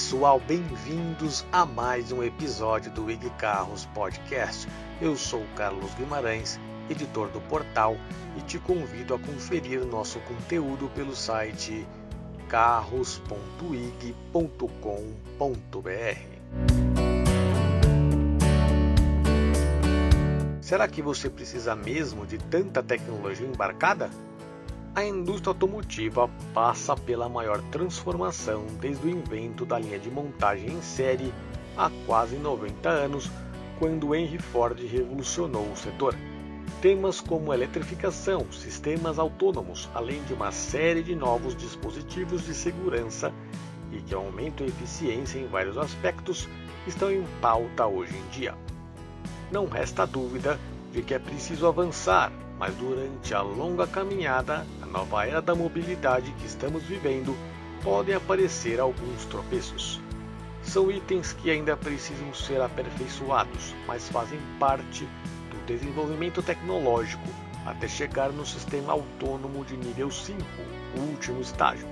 pessoal, bem-vindos a mais um episódio do IG Carros Podcast. Eu sou Carlos Guimarães, editor do portal, e te convido a conferir nosso conteúdo pelo site carros.ig.com.br. Será que você precisa mesmo de tanta tecnologia embarcada? A indústria automotiva passa pela maior transformação desde o invento da linha de montagem em série há quase 90 anos, quando Henry Ford revolucionou o setor. Temas como eletrificação, sistemas autônomos, além de uma série de novos dispositivos de segurança e que aumentam a eficiência em vários aspectos, estão em pauta hoje em dia. Não resta dúvida de que é preciso avançar, mas durante a longa caminhada, a nova era da mobilidade que estamos vivendo, podem aparecer alguns tropeços. São itens que ainda precisam ser aperfeiçoados, mas fazem parte do desenvolvimento tecnológico até chegar no sistema autônomo de nível 5, o último estágio,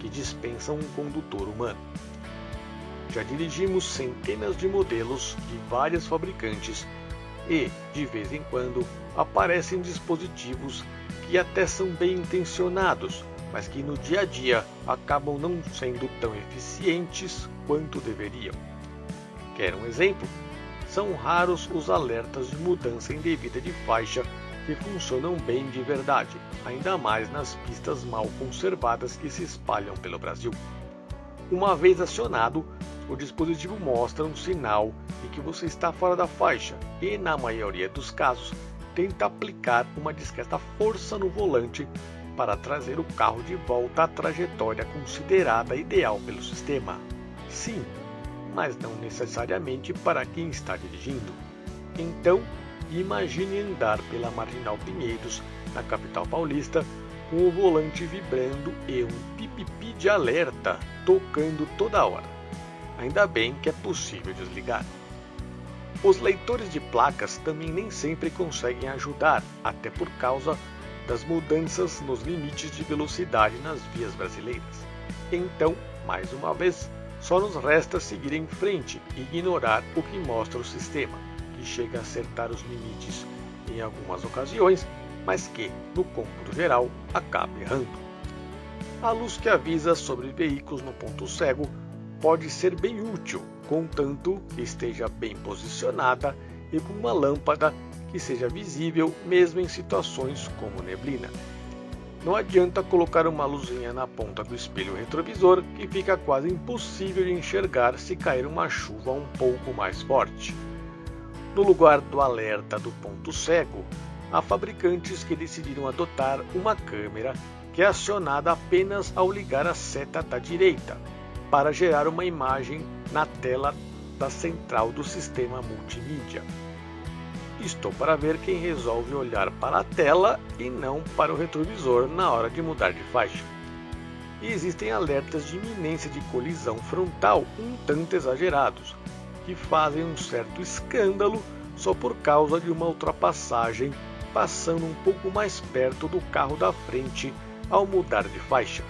que dispensa um condutor humano. Já dirigimos centenas de modelos de vários fabricantes e, de vez em quando, aparecem dispositivos que até são bem intencionados, mas que no dia a dia acabam não sendo tão eficientes quanto deveriam. Quer um exemplo? São raros os alertas de mudança indevida de faixa que funcionam bem de verdade, ainda mais nas pistas mal conservadas que se espalham pelo Brasil. Uma vez acionado, o dispositivo mostra um sinal de que você está fora da faixa e, na maioria dos casos, tenta aplicar uma discreta força no volante para trazer o carro de volta à trajetória considerada ideal pelo sistema. Sim, mas não necessariamente para quem está dirigindo. Então, imagine andar pela Marginal Pinheiros, na capital paulista, com o volante vibrando e um pipipi de alerta tocando toda hora. Ainda bem que é possível desligar. Os leitores de placas também nem sempre conseguem ajudar, até por causa das mudanças nos limites de velocidade nas vias brasileiras. Então, mais uma vez, só nos resta seguir em frente e ignorar o que mostra o sistema, que chega a acertar os limites em algumas ocasiões mas que, no cômputo geral, acaba errando. A luz que avisa sobre veículos no ponto cego pode ser bem útil, contanto que esteja bem posicionada e com uma lâmpada que seja visível mesmo em situações como neblina. Não adianta colocar uma luzinha na ponta do espelho retrovisor que fica quase impossível de enxergar se cair uma chuva um pouco mais forte. No lugar do alerta do ponto cego, há fabricantes que decidiram adotar uma câmera que é acionada apenas ao ligar a seta da direita, para gerar uma imagem na tela da central do sistema multimídia. Estou para ver quem resolve olhar para a tela e não para o retrovisor na hora de mudar de faixa. E existem alertas de iminência de colisão frontal um tanto exagerados, que fazem um certo escândalo só por causa de uma ultrapassagem passando um pouco mais perto do carro da frente ao mudar de faixa.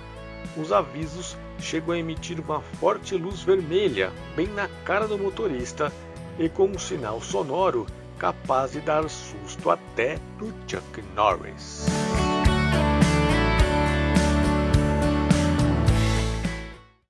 Os avisos chegam a emitir uma forte luz vermelha bem na cara do motorista e com um sinal sonoro capaz de dar susto até no Chuck Norris.